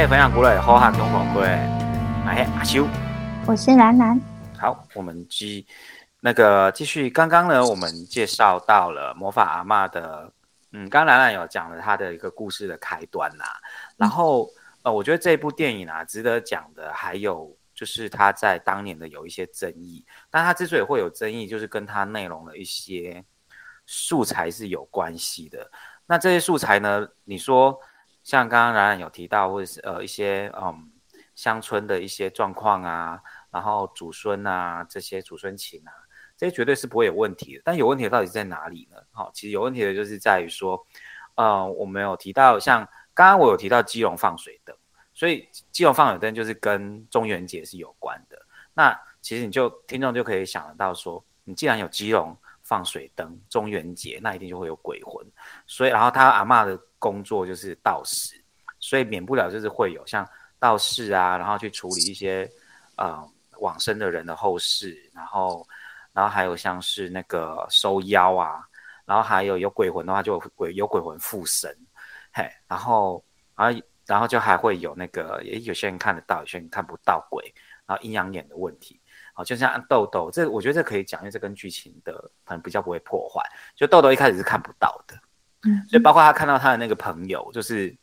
OK，分享过来，好汉中国过来，哎，阿修，我是兰兰。好，我们继那个继续，刚刚呢，我们介绍到了魔法阿妈的，嗯，刚刚兰兰有讲了她的一个故事的开端呐，然后呃，我觉得这部电影啊，值得讲的还有就是他在当年的有一些争议，但他之所以会有争议，就是跟他内容的一些素材是有关系的。那这些素材呢，你说？像刚刚冉冉有提到，或者是呃一些嗯乡村的一些状况啊，然后祖孙啊这些祖孙情啊，这些绝对是不会有问题的。但有问题的到底在哪里呢？好，其实有问题的就是在于说，呃，我们有提到像刚刚我有提到基隆放水灯，所以基隆放水灯就是跟中元节是有关的。那其实你就听众就可以想得到说，你既然有基隆放水灯，中元节那一定就会有鬼魂，所以然后他阿妈的。工作就是道士，所以免不了就是会有像道士啊，然后去处理一些呃往生的人的后事，然后然后还有像是那个收妖啊，然后还有有鬼魂的话就有鬼有鬼魂附身，嘿，然后然后然后就还会有那个也有些人看得到，有些人看不到鬼，然后阴阳眼的问题，好，就像豆豆这我觉得这可以讲，因为这跟剧情的可能比较不会破坏，就豆豆一开始是看不到的。所以包括他看到他的那个朋友，就是，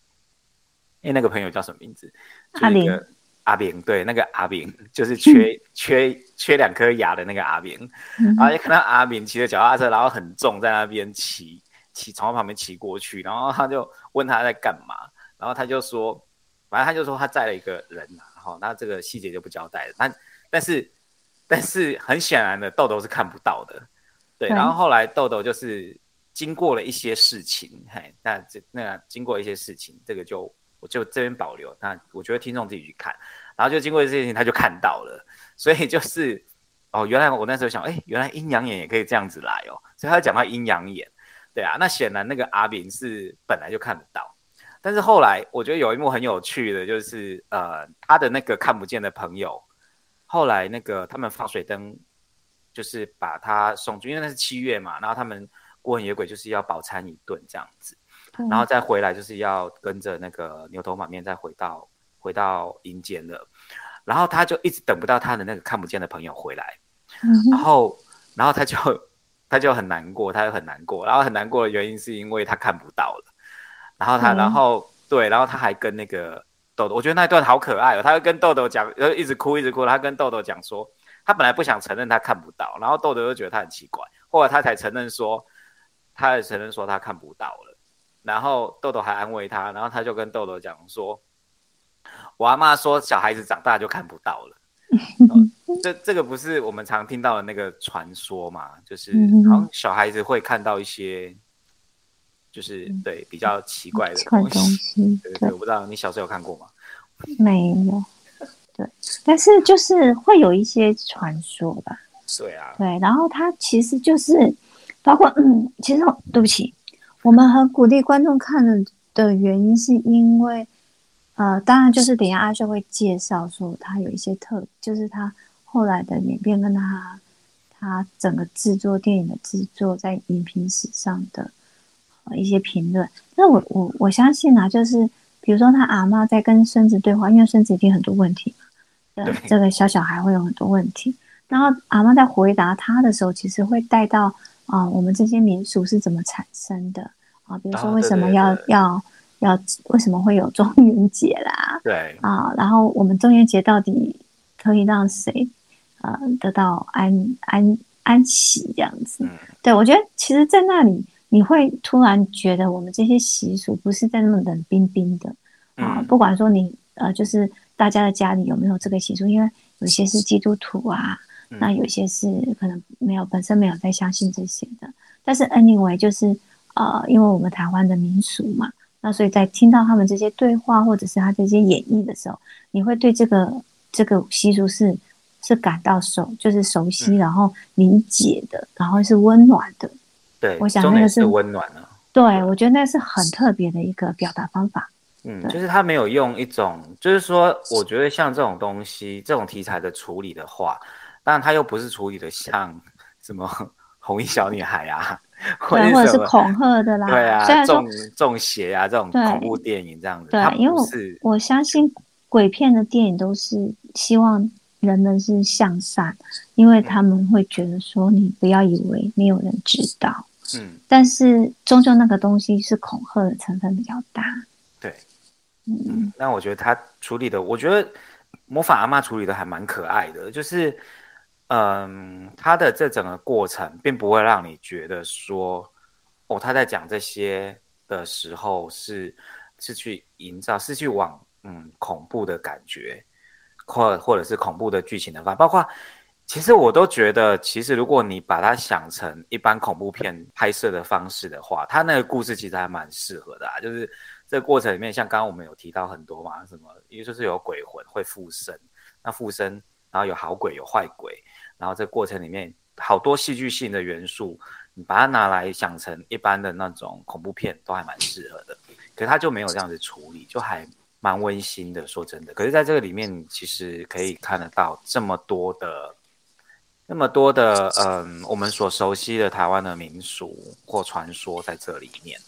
哎，那个朋友叫什么名字？阿明。阿明，对，那个阿明就是缺缺缺两颗牙的那个阿明。然后就看到阿明骑着脚踏车，然后很重，在那边骑骑从他旁边骑过去，然后他就问他在干嘛，然后他就说，反正他就说他载了一个人，然后那这个细节就不交代了。但但是但是很显然的，豆豆是看不到的，对。然后后来豆豆就是。经过了一些事情，嘿，那这那经过一些事情，这个就我就这边保留。那我觉得听众自己去看，然后就经过这些事情，他就看到了，所以就是哦，原来我那时候想，哎，原来阴阳眼也可以这样子来哦，所以他讲到阴阳眼，对啊，那显然那个阿炳是本来就看得到，但是后来我觉得有一幕很有趣的，就是呃，他的那个看不见的朋友，后来那个他们放水灯，就是把他送去，因为那是七月嘛，然后他们。孤魂野鬼就是要饱餐一顿这样子，然后再回来就是要跟着那个牛头马面再回到回到阴间了，然后他就一直等不到他的那个看不见的朋友回来，然后然后他就他就很难过，他就很难过，然后很难过的原因是因为他看不到了，然后他然后对，然后他还跟那个豆豆，我觉得那一段好可爱哦，他就跟豆豆讲，然后一直哭一直哭，他跟豆豆讲说，他本来不想承认他看不到，然后豆豆又觉得他很奇怪，后来他才承认说。他也承认说他看不到了，然后豆豆还安慰他，然后他就跟豆豆讲说：“我阿妈说小孩子长大就看不到了。”这这个不是我们常听到的那个传说嘛？就是好像小孩子会看到一些，就是对比较奇怪的东西。对，我不知道你小时候有看过吗？没有。对，但是就是会有一些传说吧。对啊。对，然后他其实就是。包括嗯，其实对不起，我们很鼓励观众看的的原因，是因为，呃，当然就是等下阿秀会介绍说他有一些特，就是他后来的演变跟他他整个制作电影的制作在影评史上的一些评论。那我我我相信啊，就是比如说他阿妈在跟孙子对话，因为孙子一定很多问题嘛，对，这个小小孩会有很多问题，然后阿妈在回答他的时候，其实会带到。啊，我们这些民俗是怎么产生的啊？比如说，为什么要要要？为什么会有中元节啦？对啊，然后我们中元节到底可以让谁呃得到安安安息这样子？对我觉得，其实，在那里你会突然觉得，我们这些习俗不是在那么冷冰冰的啊。不管说你呃，就是大家的家里有没有这个习俗，因为有些是基督徒啊。那有些是可能没有本身没有在相信这些的，但是 anyway 就是呃，因为我们台湾的民俗嘛，那所以在听到他们这些对话或者是他这些演绎的时候，你会对这个这个习俗是是感到熟，就是熟悉，然后理解的，然后是温暖的。对，我想那个是温暖的。对，我觉得那是很特别的一个表达方法。嗯，就是他没有用一种，就是说，我觉得像这种东西，这种题材的处理的话。但他又不是处理的像 什么 红衣小女孩啊，或者是恐吓的啦，对啊，中中邪啊这种恐怖电影这样子，对，因为我相信鬼片的电影都是希望人们是向善，因为他们会觉得说你不要以为没有人知道，嗯，但是终究那个东西是恐吓的成分比较大，对，嗯，那我觉得他处理的，我觉得魔法阿妈处理的还蛮可爱的，就是。嗯，他的这整个过程并不会让你觉得说，哦，他在讲这些的时候是是去营造，是去往嗯恐怖的感觉，或或者是恐怖的剧情的方，包括其实我都觉得，其实如果你把它想成一般恐怖片拍摄的方式的话，他那个故事其实还蛮适合的啊。就是这个过程里面，像刚刚我们有提到很多嘛，什么，因为就是有鬼魂会附身，那附身，然后有好鬼有坏鬼。然后这过程里面好多戏剧性的元素，你把它拿来想成一般的那种恐怖片，都还蛮适合的。可是他就没有这样子处理，就还蛮温馨的。说真的，可是在这个里面，其实可以看得到这么多的、那么多的，嗯，我们所熟悉的台湾的民俗或传说在这里面。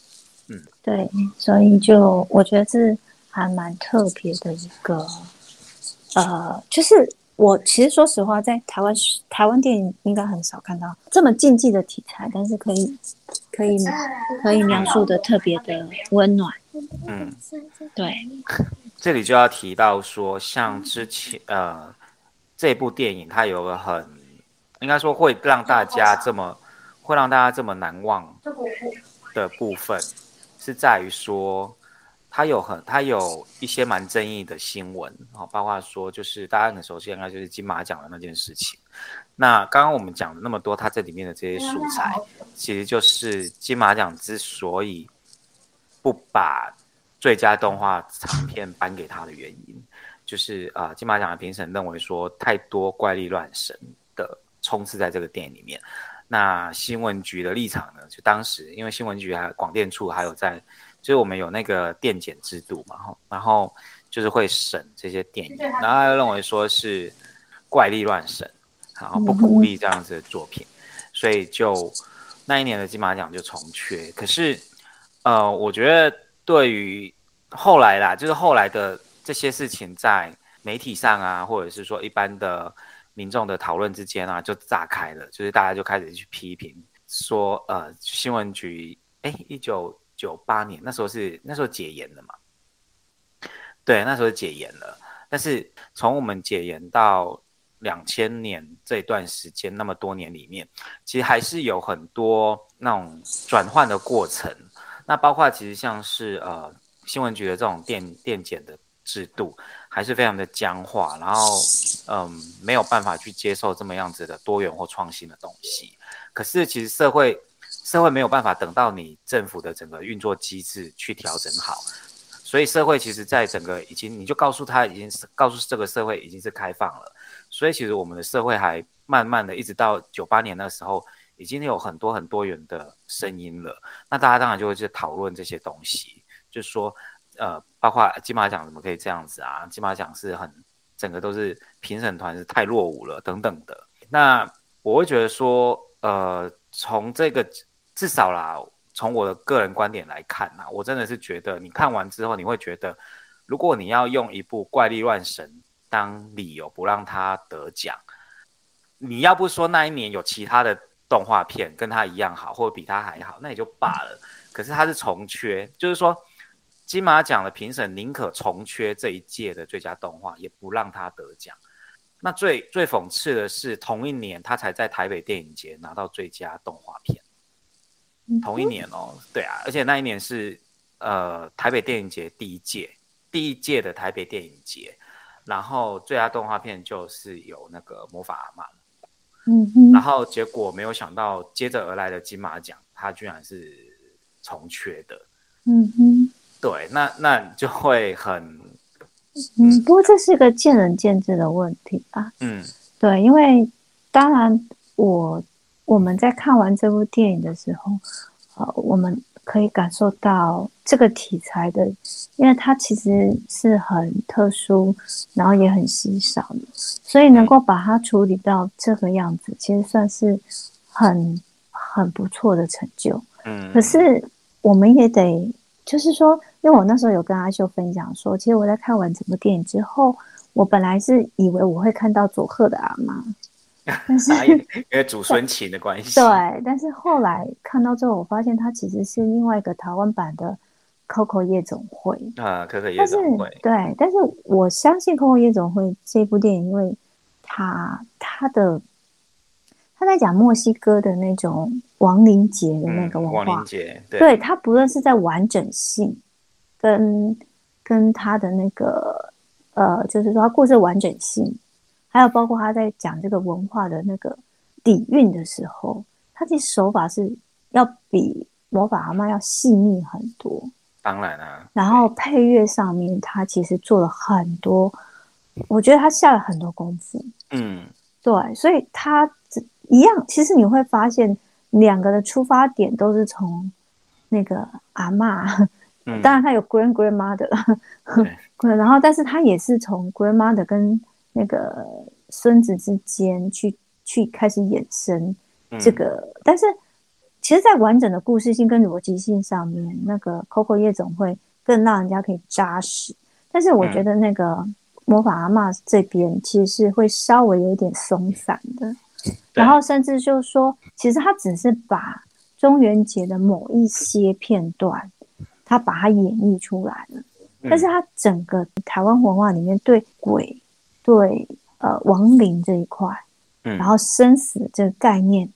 嗯，对，所以就我觉得是还蛮特别的一个，呃，就是。我其实说实话，在台湾台湾电影应该很少看到这么禁忌的题材，但是可以可以可以描述的特别的温暖。嗯，对。这里就要提到说，像之前呃这部电影，它有个很应该说会让大家这么会让大家这么难忘的部分，是在于说。他有很，他有一些蛮争议的新闻，哦，包括说就是大家很熟悉，应该就是金马奖的那件事情。那刚刚我们讲了那么多，它这里面的这些素材，其实就是金马奖之所以不把最佳动画长片颁给他的原因，就是啊，金马奖的评审认为说太多怪力乱神的充斥在这个电影里面。那新闻局的立场呢，就当时因为新闻局还广电处还有在。就是我们有那个电检制度嘛，然然后就是会审这些电影，然后他认为说是怪力乱神，然后不鼓励这样子的作品，所以就那一年的金马奖就重缺。可是，呃，我觉得对于后来啦，就是后来的这些事情在媒体上啊，或者是说一般的民众的讨论之间啊，就炸开了，就是大家就开始去批评说，呃，新闻局，哎，一九。九八年那时候是那时候解严了嘛？对，那时候解严了。但是从我们解严到两千年这段时间，那么多年里面，其实还是有很多那种转换的过程。那包括其实像是呃新闻局的这种电电检的制度，还是非常的僵化，然后嗯没有办法去接受这么样子的多元或创新的东西。可是其实社会。社会没有办法等到你政府的整个运作机制去调整好，所以社会其实在整个已经，你就告诉他已经是告诉这个社会已经是开放了，所以其实我们的社会还慢慢的一直到九八年那时候，已经有很多很多元的声音了。那大家当然就会去讨论这些东西，就是说，呃，包括金马奖怎么可以这样子啊？金马奖是很整个都是评审团是太落伍了等等的。那我会觉得说，呃，从这个。至少啦，从我的个人观点来看呐，我真的是觉得，你看完之后，你会觉得，如果你要用一部怪力乱神当理由不让他得奖，你要不说那一年有其他的动画片跟他一样好，或者比他还好，那也就罢了。可是他是重缺，就是说金马奖的评审宁可重缺这一届的最佳动画，也不让他得奖。那最最讽刺的是，同一年他才在台北电影节拿到最佳动画片。同一年哦，对啊，而且那一年是呃台北电影节第一届，第一届的台北电影节，然后最佳动画片就是有那个魔法阿妈，嗯哼，然后结果没有想到接着而来的金马奖，它居然是重缺的，嗯哼，对，那那就会很，嗯，不过这是个见仁见智的问题啊，嗯，对，因为当然我。我们在看完这部电影的时候，呃，我们可以感受到这个题材的，因为它其实是很特殊，然后也很稀少的，所以能够把它处理到这个样子，其实算是很很不错的成就。嗯，可是我们也得，就是说，因为我那时候有跟阿秀分享说，其实我在看完整部电影之后，我本来是以为我会看到佐贺的阿妈，但是因为祖孙情的关系，对，但是后来看到之后，我发现它其实是另外一个台湾版的 Coco 夜总会。啊，可可夜总会，对，但是我相信《Coco 夜总会》这部电影，因为它它的他在讲墨西哥的那种亡灵节的那个文化，亡灵节，对，对它不论是在完整性跟跟它的那个呃，就是说它故事完整性，还有包括他在讲这个文化的那个底蕴的时候，他的手法是要比魔法阿妈要细腻很多。当然啊，然后配乐上面，他其实做了很多，我觉得他下了很多功夫。嗯，对，所以他只一样，其实你会发现两个的出发点都是从那个阿嬷，嗯当然他有 grand grandmother，对 然后但是他也是从 grandmother 跟那个孙子之间去去开始衍生嗯这个，但是其实，在完整的故事性跟逻辑性上面，那个 Coco 夜总会更让人家可以扎实。但是我觉得那个魔法阿嬷这边其实是会稍微有一点松散的，对 然后甚至就是说，其实他只是把中元节的某一些片段，他把它演绎出来了。嗯但是他整个台湾文化里面对鬼、对呃亡灵这一块，嗯然后生死这个概念，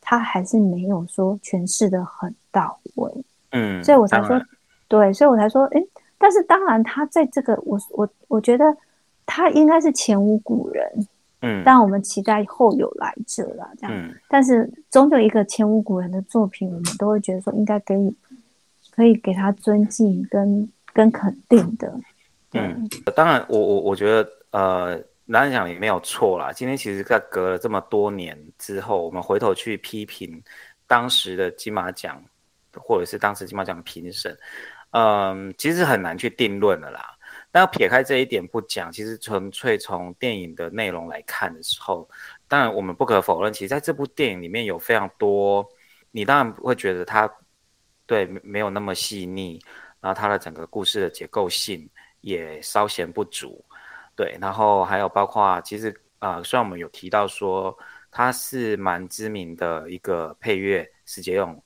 他还是没有说诠释的很到位，嗯，所以我才说，对，所以我才说，哎，但是当然，他在这个我我我觉得他应该是前无古人，嗯但我们期待后有来者啦，这样。嗯但是终究一个前无古人的作品，我们都会觉得说应该给予可以给他尊敬跟跟肯定的。嗯，当然，我我我觉得，呃，男人讲也没有错啦。今天其实，在隔了这么多年之后，我们回头去批评当时的金马奖，或者是当时金马奖评审，嗯，其实很难去定论的啦。那要撇开这一点不讲，其实纯粹从电影的内容来看的时候，当然我们不可否认，其实在这部电影里面有非常多，你当然会觉得它对没有那么细腻，然后它的整个故事的结构性也稍显不足，对，然后还有包括其实呃，虽然我们有提到说它是蛮知名的一个配乐是杰勇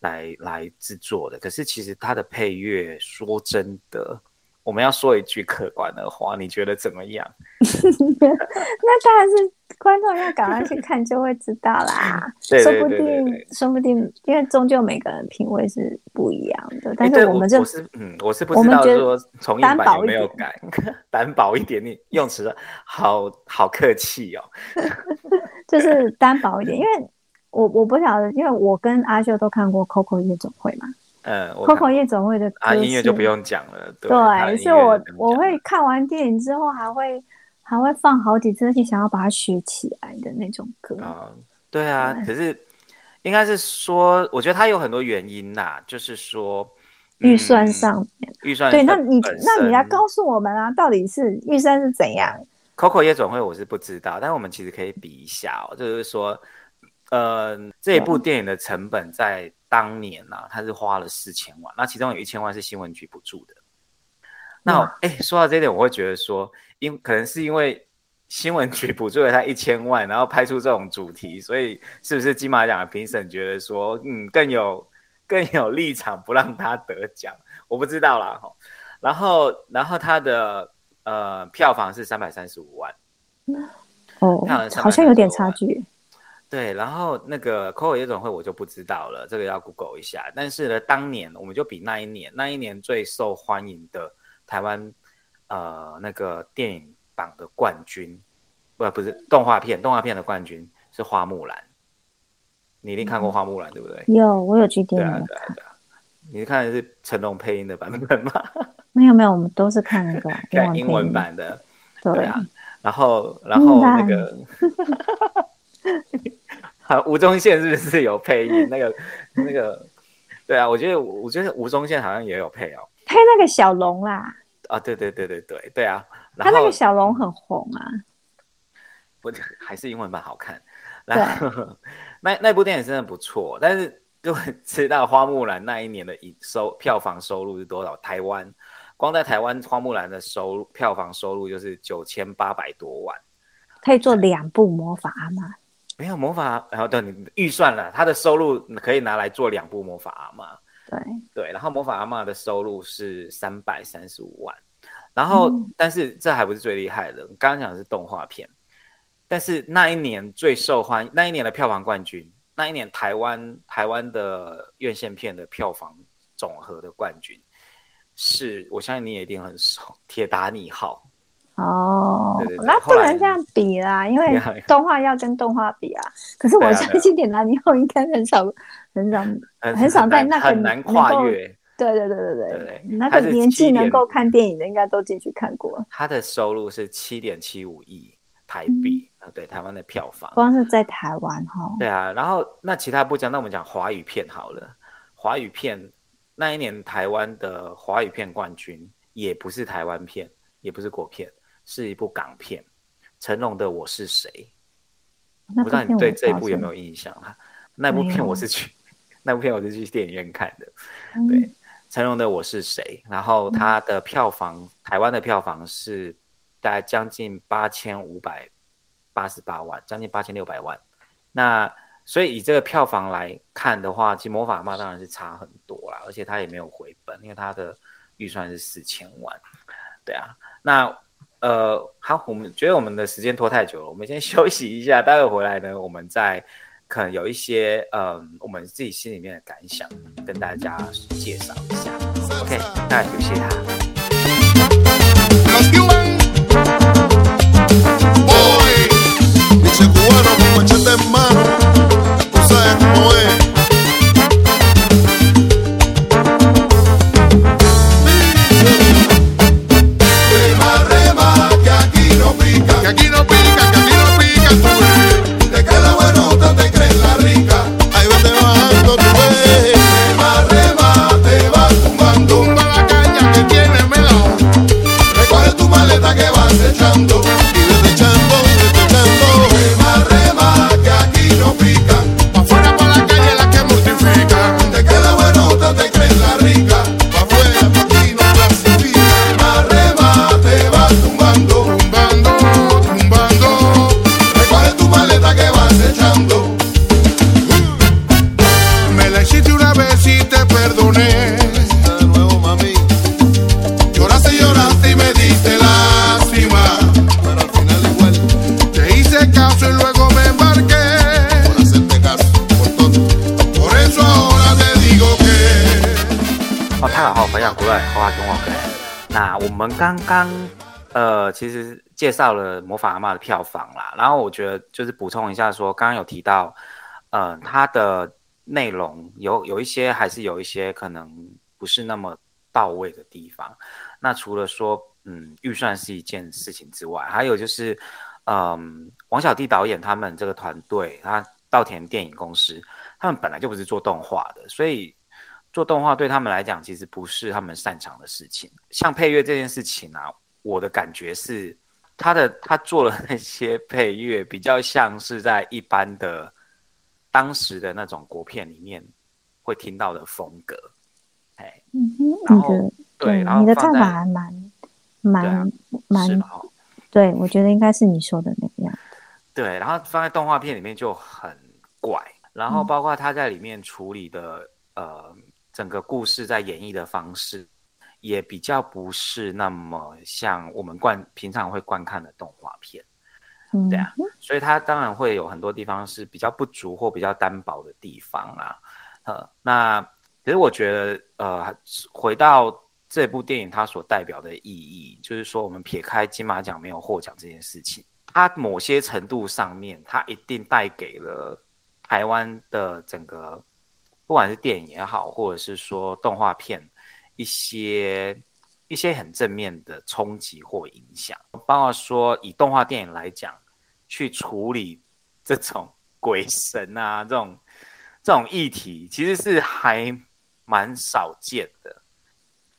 来来制作的，可是其实它的配乐说真的，我们要说一句客观的话，你觉得怎么样？那当然是观众要赶快去看就会知道啦。对说不定，说不定，因为终究每个人品味是不一样的。但是我们这我是嗯，我是不知道说重映单版有薄一点没有改，单薄一点，你用词好好客气哦。就是单薄一点，因为我我不晓得，因为我跟阿秀都看过 Coco 夜总会嘛嗯，，Coco 夜总会的啊，音乐就不用讲了，对，所以我我会看完电影之后还会还会放好几次，而且想要把它学起来的那种歌。啊、对啊，对可是应该是说，我觉得它有很多原因呐、就是说预算嗯上面，预算对，那你那你要告诉我们啊，到底是预算是怎样？Coco 夜总会我是不知道，但我们其实可以比一下哦，就是说，呃，这一部电影的成本在当年呐、他是花了四千万，那其中有一千万是新闻局补助的。那哇哎，说到这一点，我会觉得说，因可能是因为新闻局补助了他一千万，然后拍出这种主题，所以是不是金马奖的评审觉得说，嗯，更有更有立场不让他得奖？我不知道啦哈。然后，然后他的呃票房是三百三十五万。哦好像有点差距。对，然后那个 Coco 夜总会我就不知道了，这个要 Google 一下。但是呢，当年我们就比那一年，那一年最受欢迎的台湾呃那个电影榜的冠军，不不是动画片，动画片的冠军是花木兰。你一定看过花木兰，对不对？有，我有去电影院对啊，对啊。你看的是成龙配音的版本吗？没有没有，我们都是看那个 英看文英。文版的。对对啊，然后然后那个，好，吴宗宪是不是有配音？那个那个，对啊，我觉得我觉得吴宗宪好像也有配哦。配那个小龙啦，啊，对对对对对对啊。他那后个小龙很红啊。不还是英文版好看。然后那那部电影真的不错，但是各位知道花木兰那一年的影收票房收入是多少？台湾光在台湾花木兰的收入票房收入就是九千八百多万，可以做两部魔法阿妈。没有魔法，然后对你预算了，他的收入可以拿来做两部魔法阿妈。对对，然后魔法阿妈的收入是三百三十五万，然后但是这还不是最厉害的，刚刚讲的是动画片，但是那一年最受欢迎，那一年的票房冠军，那一年台湾台湾的院线片的票房总和的冠军，是我相信你也一定很熟，《铁达尼号》。哦，那不能这样比啦，因为动画要跟动画比啊。可是我相信点燃以后应该很少很少很少在那个很难跨越。对对对对对，那个年纪能够看电影的应该都进去看过。他的收入是七点七五亿台币啊，对台湾的票房，光是在台湾哈。对啊，然后那其他不讲，那我们讲华语片好了。华语片那一年台湾的华语片冠军也不是台湾片，也不是国片。是一部港片，成龙的《我是谁》，我不知道你对这一部有没有印象啊？那部片我是去，那部片我是去电影院看的。对，成龙的《我是谁》，然后它的票房，台湾的票房是大概将近八千五百八十八万，将近八千六百万。那所以以这个票房来看的话，其实《魔法妈》当然是差很多啦，而且它也没有回本，因为它的预算是四千万。对啊，那。呃，好，我们觉得我们的时间拖太久了，我们先 休息一下，待会回来呢，我们再可能有一些呃，我们自己心里面的感想跟大家介绍一下。OK，那休息一其实介绍了《魔法阿妈》的票房啦，然后我觉得就是补充一下，说刚刚有提到，呃，它的内容有有一些还是有一些可能不是那么到位的地方。那除了说，嗯，预算是一件事情之外，还有就是，嗯，王小弟导演他们这个团队，他稻田电影公司，他们本来就不是做动画的，所以。做动画对他们来讲，其实不是他们擅长的事情。像配乐这件事情啊，我的感觉是，他的他做了那些配乐，比较像是在一般的当时的那种国片里面会听到的风格。哎，嗯哼，然后对，你的看法还蛮蛮蛮，对我觉得应该是你说的那个样子。对，然后放在动画片里面就很怪，然后包括他在里面处理的呃。整个故事在演绎的方式，也比较不是那么像我们惯平常会观看的动画片，对啊，所以它当然会有很多地方是比较不足或比较单薄的地方啊。呃，那其实我觉得，呃，回到这部电影它所代表的意义，就是说，我们撇开金马奖没有获奖这件事情，它某些程度上面，它一定带给了台湾的整个。不管是电影也好，或者是说动画片，一些一些很正面的冲击或影响，包括说以动画电影来讲，去处理 这种鬼神啊这种这种议题，其实是还蛮少见的。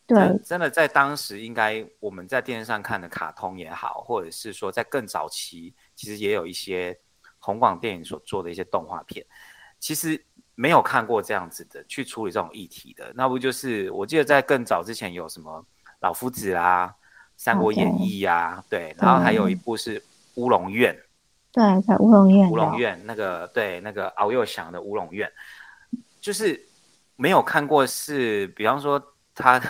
对，真的在当时，应该我们在电视上看的卡通也好，或者是说在更早期其实也有一些红广电影所做的一些动画片，其实没有看过这样子的去处理这种议题的，那不就是我记得在更早之前有什么老夫子啊、《三国演义》呀，对，然后还有一部是《乌龙院》，对，在乌龙院，乌龙院那个对那个敖幼祥的乌龙院，就是没有看过是，比方说他。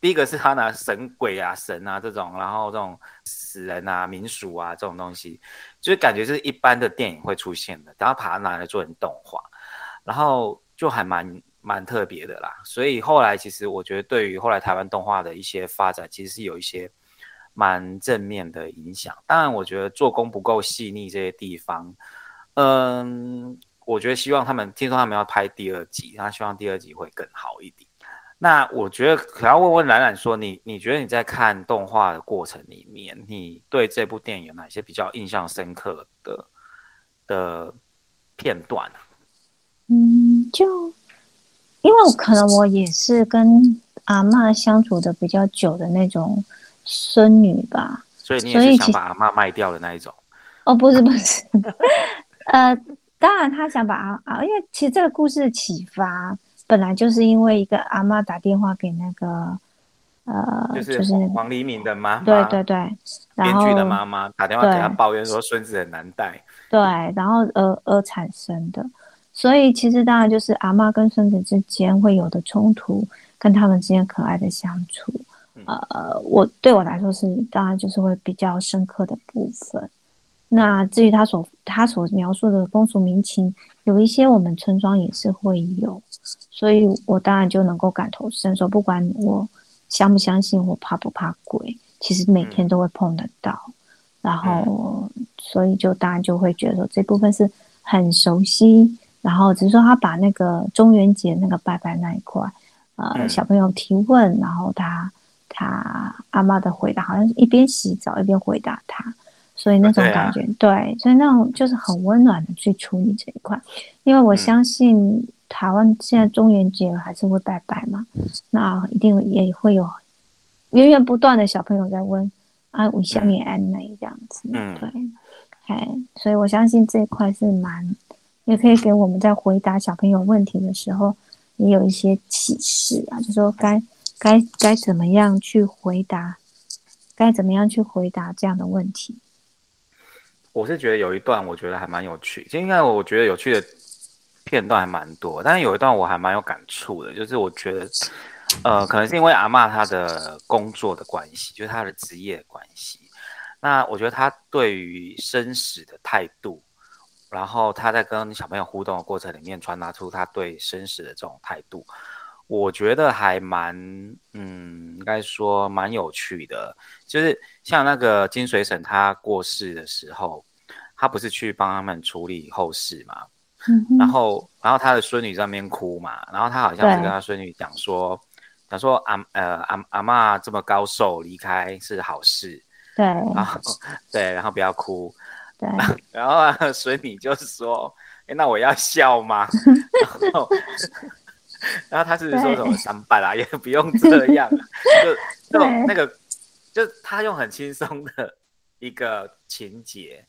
第一个是他拿神鬼啊、神啊这种，然后这种死人啊、民俗啊这种东西，就是感觉是一般的电影会出现的，然后把它拿来做成动画，然后就还蛮蛮特别的啦。所以后来其实我觉得对于后来台湾动画的一些发展，其实是有一些蛮正面的影响。当然，我觉得做工不够细腻这些地方，嗯，我觉得希望他们听说他们要拍第二集，他希望第二集会更好一点。那我觉得可要问问冉冉说，你你觉得你在看动画的过程里面，你对这部电影有哪些比较印象深刻的的片段嗯，就因为可能我也是跟阿妈相处的比较久的那种孙女吧，所以你也是想把阿妈卖掉的那一种？哦，不是不是，呃，当然他想把阿啊，因为其实这个故事的启发。本来就是因为一个阿妈打电话给那个，呃，就是黄黎明的妈妈，对对对，编剧的妈妈打电话给他抱怨说孙子很难带，对，然后而而产生的，所以其实当然就是阿妈跟孙子之间会有的冲突，跟他们之间可爱的相处，呃，我对我来说是当然就是会比较深刻的部分。那至于他所他所描述的风俗民情，有一些我们村庄也是会有。所以我当然就能够感同身受，不管我相不相信，我怕不怕鬼，其实每天都会碰得到。然后，所以就当然就会觉得说这部分是很熟悉。然后只是说他把那个中元节那个拜拜那一块，呃，小朋友提问，然后他他阿妈的回答好像是一边洗澡一边回答他，所以那种感觉，对，所以那种就是很温暖的去处理这一块，因为我相信。台湾现在中元节还是会拜拜嘛？那一定也会有源源不断的小朋友在问啊，我下面安内这样子，对，哎，所以我相信这一块是蛮，也可以给我们在回答小朋友问题的时候也有一些启示啊，就说该该该怎么样去回答，该怎么样去回答这样的问题。我是觉得有一段我觉得还蛮有趣，就应该我觉得有趣的。片段还蛮多，但是有一段我还蛮有感触的，就是我觉得，呃，可能是因为阿妈她的工作的关系，就是她的职业关系。那我觉得她对于生死的态度，然后他在跟小朋友互动的过程里面传达出他对生死的这种态度，我觉得还蛮，嗯，应该说蛮有趣的。就是像那个金水婶她过世的时候，他不是去帮他们处理后事吗？然后，然后他的孙女在那边哭嘛，然后他好像是跟他孙女讲说，讲说阿呃阿阿妈这么高寿离开是好事，对，然后 对，然后不要哭，对，然后 所以你就说，哎，那我要笑吗？然后，然后他是说什么三拜啦，也不用这样，就就那个，就他用很轻松的一个情节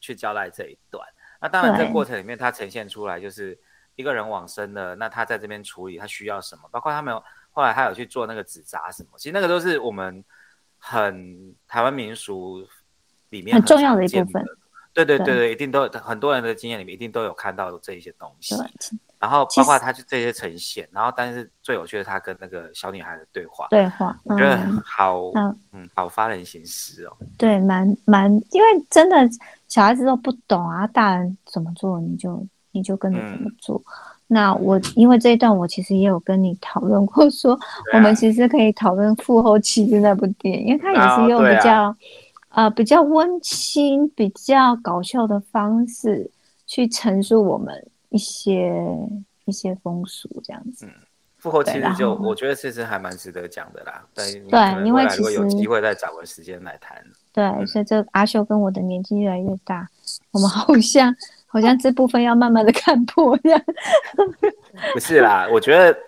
去交代这一段。那当然，这个过程里面，他呈现出来就是一个人往生了，那他在这边处理，他需要什么？包括他没有后来他有去做那个纸扎什么，其实那个都是我们很台湾民俗里面很重要的一部分。对对对对，一定都很多人的经验里面一定都有看到这一些东西。然后包括他就这些呈现，然后但是最有趣的他跟那个小女孩的对话，对话，我觉得好，嗯，好发人深思哦。对，蛮蛮，因为真的小孩子都不懂啊，大人怎么做你就你就跟着怎么做。那我因为这一段我其实也有跟你讨论过，说我们其实可以讨论《复后期》的那部电影，因为它也是用比较呃比较温馨、比较搞笑的方式去陈述我们。一些一些风俗这样子，嗯，复活其实就我觉得其实还蛮值得讲的啦。对，对，因为其实有机会再找个时间来谈。对，所以这阿秀跟我的年纪越来越大，我们好像好像这部分要慢慢的看破一样。不是啦，我觉得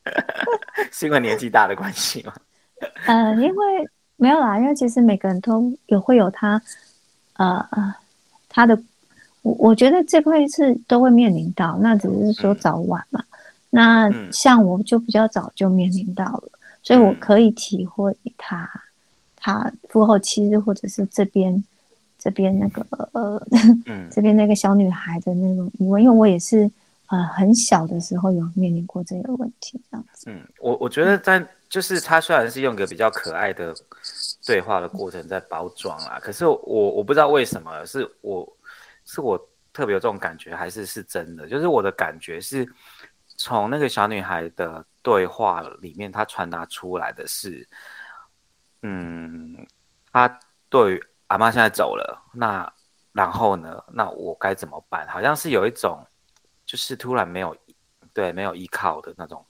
是因为年纪大的关系吗？呃，因为没有啦，因为其实每个人都有会有他。呃呃，他的我我觉得这块是都会面临到，那只是说早晚嘛。那像我就比较早就面临到了，所以我可以体会他他父后七日或者是这边这边那个呃，这边那个小女孩的那种疑问，因为我也是。呃，很小的时候有面临过这个问题，这样子。嗯，我我觉得在就是他虽然是用个比较可爱的对话的过程在包装啊，可是我我不知道为什么是我是我特别有这种感觉，还是是真的？就是我的感觉是从那个小女孩的对话里面，她传达出来的是，嗯，她对阿妈现在走了，那然后呢？那我该怎么办？好像是有一种。就是突然没有，对，没有依靠的那种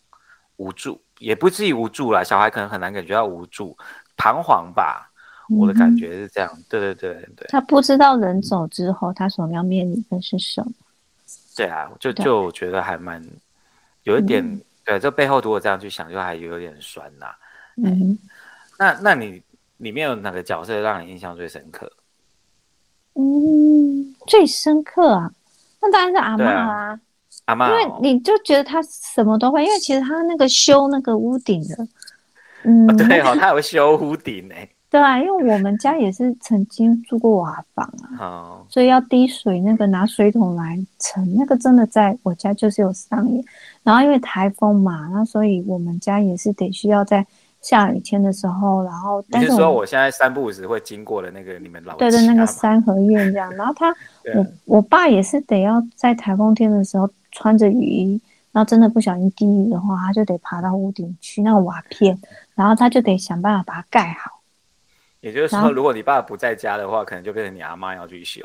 无助，也不至于无助啦。小孩可能很难感觉到无助、彷徨吧。我的感觉是这样。对对对对。他不知道人走之后，他所要面临的是什么。对啊，就就觉得还蛮有一点，对，这背后如果这样去想，就还有点酸呐。嗯。那那你里面有哪个角色让你印象最深刻？嗯，最深刻啊，那当然是阿妈啦。因为你就觉得他什么都会，因为其实他那个修那个屋顶的，嗯，对哦，他有修屋顶呢。对啊，因为我们家也是曾经住过瓦房啊，所以要滴水那个拿水桶来盛，那个真的在我家就是有上演。然后因为台风嘛，那所以我们家也是得需要在。下雨天的时候，然后但是说我现在三步五时会经过的那个你们老对的那个三合院这样，然后他 我我爸也是得要在台风天的时候穿着雨衣，然后真的不小心滴雨的话，他就得爬到屋顶去那个瓦片，然后他就得想办法把它盖好。也就是说，如果你爸不在家的话，可能就变成你阿妈要去修。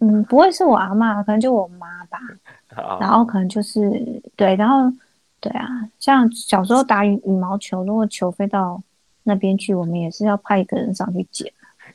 嗯，不会是我阿妈，可能就我妈吧。然后可能就是对，然后。对啊，像小时候打羽羽毛球，如果球飞到那边去，我们也是要派一个人上去捡。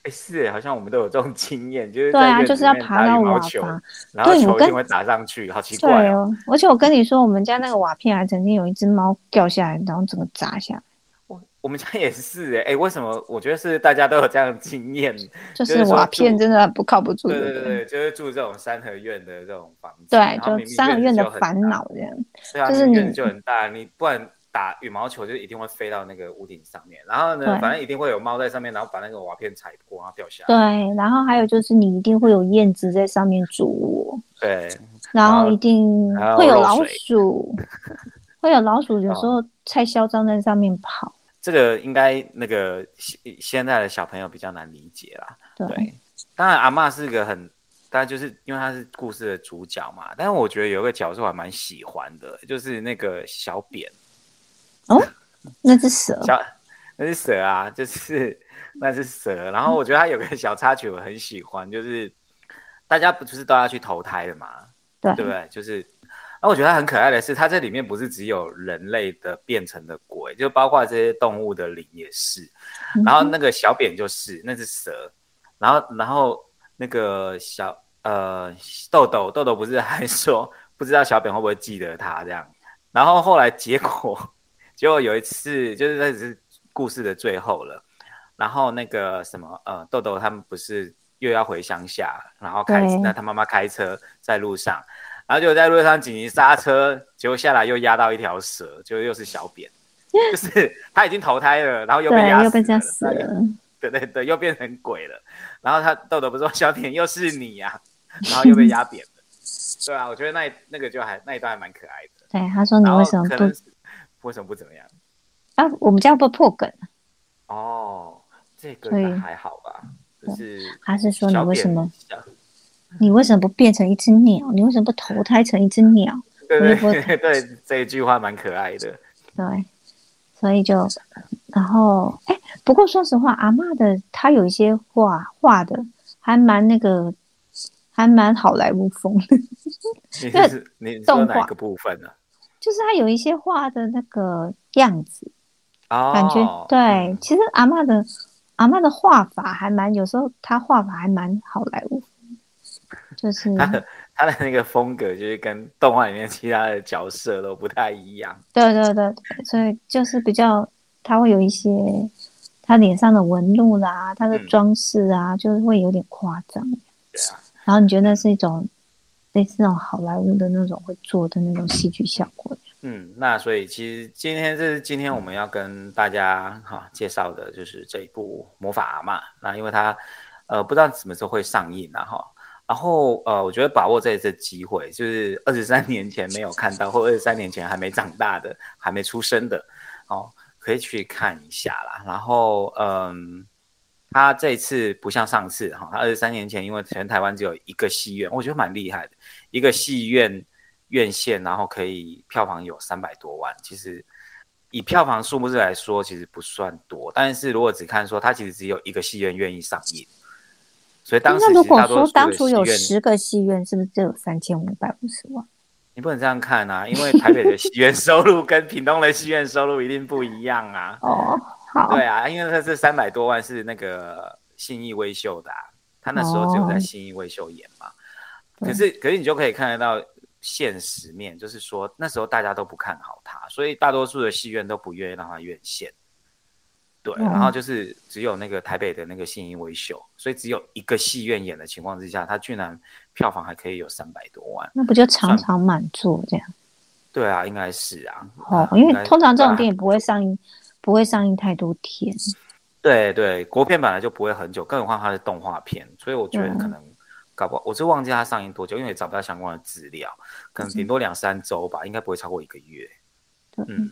哎，是好像我们都有这种 经验，就是对啊，就是要爬到瓦房，然后球一定会打上去，好奇怪哦。而且我跟你说，我们家那个瓦片还曾经有一只猫掉下来，然后整个砸下来。我我们家也是哎，为什么？我觉得是大家都有这样的经验，就是瓦片真的不靠不住。对对对，就是住这种三合院的这种房子，对，就三合院的烦恼这样。对啊，就是你就很大，你不然打羽毛球就一定会飞到那个屋顶上面，然后呢，反正一定会有猫在上面，然后把那个瓦片踩破，然后掉下来。对，然后还有就是你一定会有燕子在上面筑窝。对，然后一定会有老鼠，会有老鼠，有时候太嚣张在上面跑。这个应该那个现现在的小朋友比较难理解啦。对，当然阿妈是个很，当然就是因为她是故事的主角嘛。但是我觉得有个角色我还蛮喜欢的，就是那个小扁。哦，那只蛇。小，那是蛇啊，就是那是蛇。然后我觉得它有个小插曲我很喜欢，就是大家不是都要去投胎的嘛？对，对不对？就是。那我觉得很可爱的是，它这里面不是只有人类的变成的鬼，就包括这些动物的灵也是。然后那个小扁就是那只蛇，然后然后那个小呃豆豆豆豆不是还说不知道小扁会不会记得他这样。然后后来结果结果有一次就是那只是故事的最后了。然后那个什么呃豆豆他们不是又要回乡下，然后开那他妈妈开车在路上。然后就在路上紧急刹车，结果下来又压到一条蛇，就又是小扁，就是他已经投胎了，然后又被压死了，对对对，又变成鬼了。然后他豆豆不是说小扁又是你呀，然后又被压扁了。对啊，我觉得那那个就还那一段还蛮可爱的。对，他说你为什么不为什么不怎么样？啊，我们家不破梗。哦，这个还好吧？就是他是说你为什么？你为什么不变成一只鸟？你为什么不投胎成一只鸟？对对对，这一句话蛮可爱的。对，所以就，然后，哎，不过说实话，阿妈的她有一些画画的还蛮那个，还蛮好莱坞风的。你是你说哪个部分呢？就是他有一些画的那个样子，感觉对。其实阿妈的阿妈的画法还蛮，有时候他画法还蛮好莱坞。就是他的他的那个风格，就是跟动画里面其他的角色都不太一样。对对对，所以就是比较，他会有一些，他脸上的纹路啦，他的装饰啊，就是会有点夸张。对啊。然后你觉得那是一种类似那种好莱坞的那种会做的那种戏剧效果？嗯，那所以其实今天这是今天我们要跟大家哈介绍的就是这一部《魔法阿妈》。那因为它呃不知道什么时候会上映啊哈。然后呃，我觉得把握这一次机会，就是二十三年前没有看到，或二十三年前还没长大的、还没出生的，哦，可以去看一下啦。然后嗯，他这一次不像上次哈，他二十三年前因为全台湾只有一个戏院，我觉得蛮厉害的，一个戏院院线，然后可以票房有三百多万，其实以票房数目字来说，其实不算多。但是如果只看说，他其实只有一个戏院愿意上映。所以当时，那如果说当初有十个戏院，是不是只有三千五百五十万？你不能这样看啊，因为台北的戏院收入跟屏东的戏院收入一定不一样啊。哦，好。对啊，因为他是三百多万是那个信义威秀的，他那时候只有在信义威秀演嘛。可是，可是你就可以看得到现实面，就是说那时候大家都不看好他，所以大多数的戏院都不愿意让他院线。对，然后就是只有那个台北的那个信义威秀，所以只有一个戏院演的情况之下，他居然票房还可以有三百多万，那不就常常满座这样？对啊，应该是啊。哦，因为通常这种电影不会上映，不会上映太多天。对对，国片本来就不会很久，更何况它是动画片，所以我觉得可能搞不好，我是忘记它上映多久，因为找不到相关的资料，可能顶多两三周吧，应该不会超过一个月。嗯。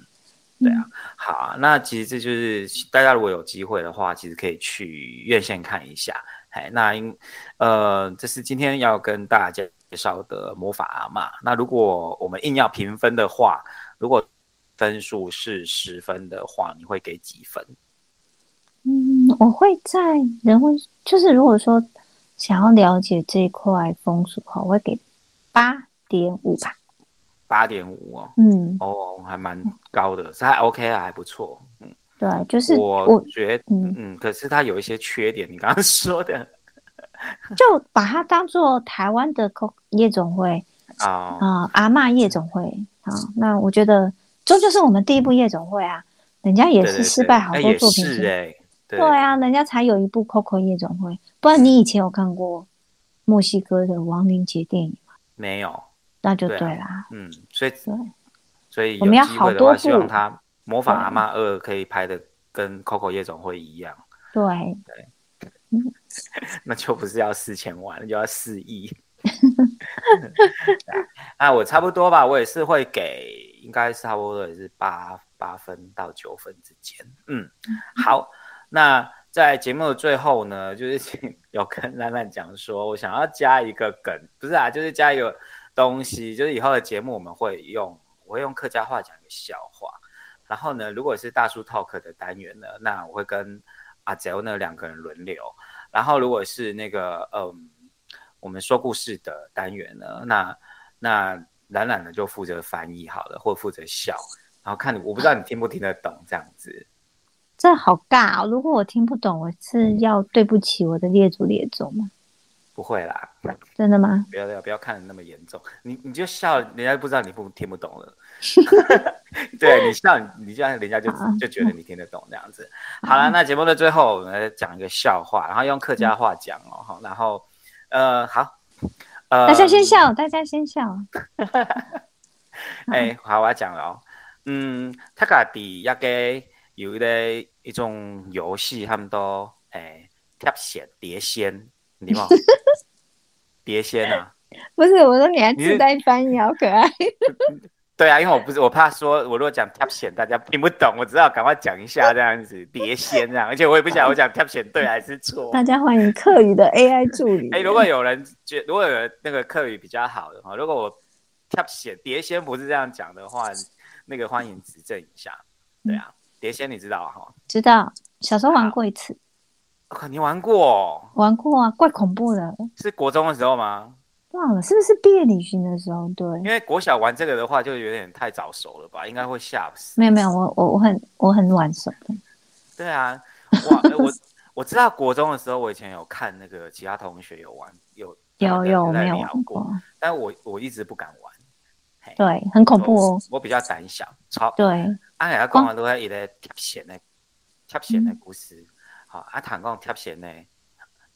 对啊，好啊，那其实这就是大家如果有机会的话，其实可以去院线看一下。哎，那因呃，这是今天要跟大家介绍的《魔法阿妈》。那如果我们硬要评分的话，如果分数是十分的话，你会给几分？嗯，我会在人会就是如果说想要了解这一块风俗的话，我会给八点五吧。八点五哦，嗯，哦，还蛮高的，是还 OK 啊，还不错，嗯，对，就是我觉得，嗯嗯，可是它有一些缺点，你刚刚 说的，就把它当做台湾的夜总会啊啊，阿妈夜总会啊，那我觉得这就是我们第一部夜总会啊，人家也是失败好多作品，是哎，对啊，人家才有一部 Coco 夜总会，不然你以前有看过墨西哥的亡灵节电影吗？没有。那就对啦，嗯，所以所以我们要好多部，希望他《魔法阿妈二》可以拍的跟 Coco 夜总会一样，对对，那就不是要四千万，那就要四亿。啊我差不多吧，我也是会给，应该是差不多也是八八分到九分之间。嗯，好，那在节目的最后呢，就是 有跟兰兰讲说，我想要加一个梗，不是啊，就是加一个。东西就是以后的节目我们会用，我会用客家话讲一个笑话。然后呢，如果是大叔 talk 的单元呢，那我会跟阿泽那两个人轮流。然后如果是那个嗯，我们说故事的单元呢，那那懒懒的就负责翻译好了，或负责笑。然后看你，我不知道你听不听得懂这样子。这好尬哦！如果我听不懂，我是要对不起我的列祖列宗吗？不会啦，真的吗？不要不要不要看的那么严重，你你就笑，人家不知道你不听不懂了。对你笑，你这样人家就就觉得你听得懂这样子。好了，那节目的最后，我们来讲一个笑话，然后用客家话讲哦。好，然后呃好，呃大家先笑，大家先笑。哎，好，我要讲了哦。嗯，他家的一个有的一种游戏，他们都哎贴线碟仙。你冇？碟仙啊？不是，我说你还自带翻译，好可爱。对啊，因为我不是我怕说，我如果讲 tap 线，大家听不懂，我只好赶快讲一下 这样子碟仙这样，而且我也不晓得我讲 tap 线对还是错。大家欢迎客语的 AI 助理。哎，如果有人觉，如果有人那个客语比较好的话，如果我 tap 线碟仙不是这样讲的话，那个欢迎指正一下。对啊，碟仙你知道哈？知道，小时候玩过一次。你玩过？玩过啊，怪恐怖的。是国中的时候吗？忘了，是不是毕业旅行的时候？对。因为国小玩这个的话，就有点太早熟了吧？应该会吓死。没有没有，我我我很我很晚熟的。对啊，我我我知道国中的时候，我以前有看那个其他同学有玩，有有有没有玩过？但我我一直不敢玩。对，很恐怖哦。我比较胆小，超对。阿雅光都在一个贴线的。贴线的故事。好，啊，谈讲贴线呢，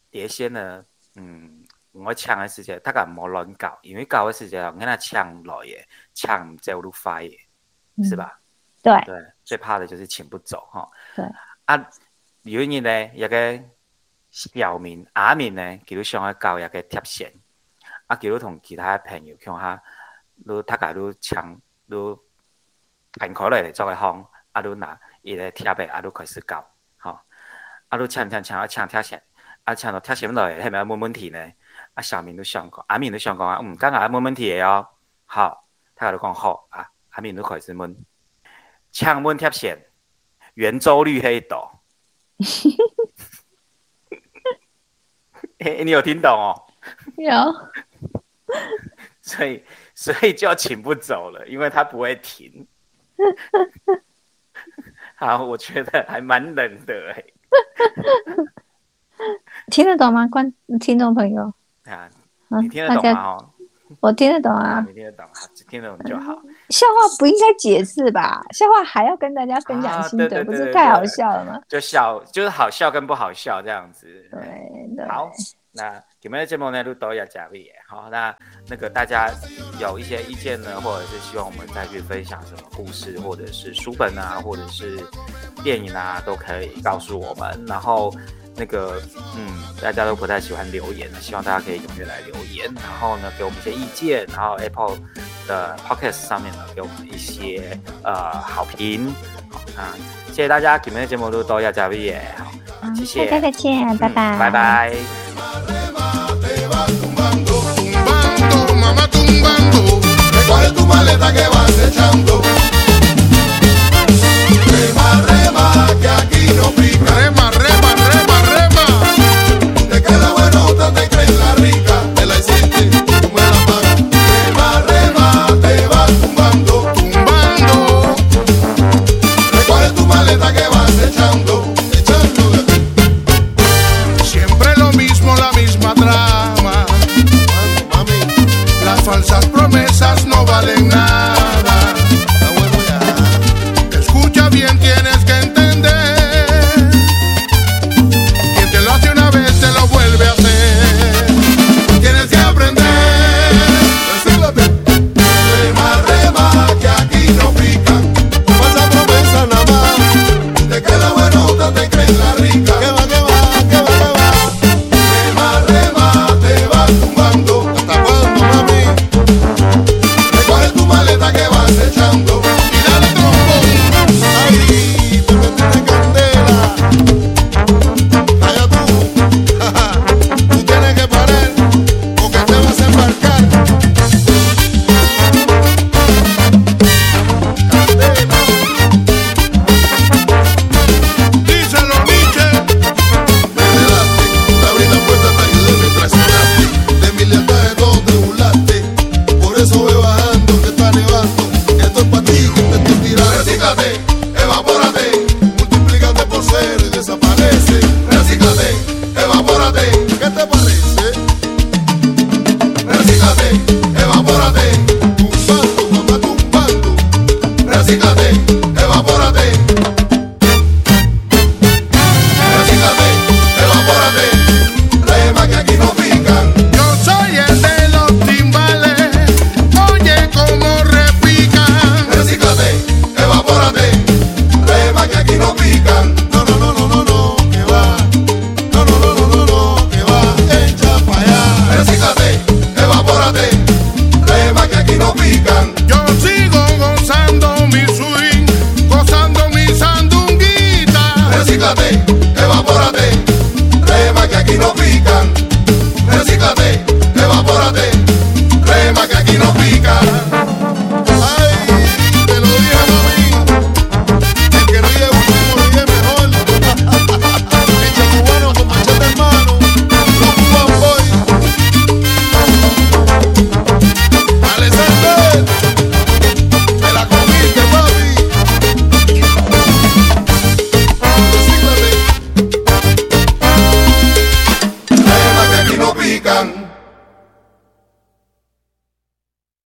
碟仙呢，嗯，我抢的时间大概冇乱搞，因为搞的时间我跟他抢来的，抢走路快的，是吧？对对，最怕的就是请不走哈。对啊，有一日呢，一个小明阿明呢，佢都想去搞一个贴线，啊，佢都同其他朋友向下，都大家都抢都盘开来做个方，啊，都拿伊个贴的，啊，都开始搞，吼，啊，都抢抢抢啊抢贴线，啊，抢到贴线落来，系咪冇问题呢？啊，小明都想讲，阿明都想讲啊，嗯，刚刚冇问题的哦，好，大家都讲好啊，阿明都开始问。枪问贴线，圆周率黑斗。哎，你有听懂哦？有。所以，所以就请不走了，因为他不会停。好，我觉得还蛮冷的哎。听得懂吗，观听众朋友？啊，你听得懂吗？哦。我听得懂啊，你听得懂，只听得懂就好。笑话不应该解释吧？笑话还要跟大家分享心得，不是太好笑了吗？就笑，就是好笑跟不好笑这样子。对，好，那今天的节目呢，都都要加位。好，那那个大家有一些意见呢，或者是希望我们再去分享什么故事，或者是书本啊，或者是电影啊，都可以告诉我们。然后。那个，嗯，大家都不太喜欢留言，希望大家可以踊跃来留言，然后呢，给我们一些意见，然后 Apple 的 Podcast 上面呢，给我们一些呃好评。好，那谢谢大家，今天的节目都多要加位耶，好，谢谢，大家再见，拜拜，拜拜。cosas no valen nada.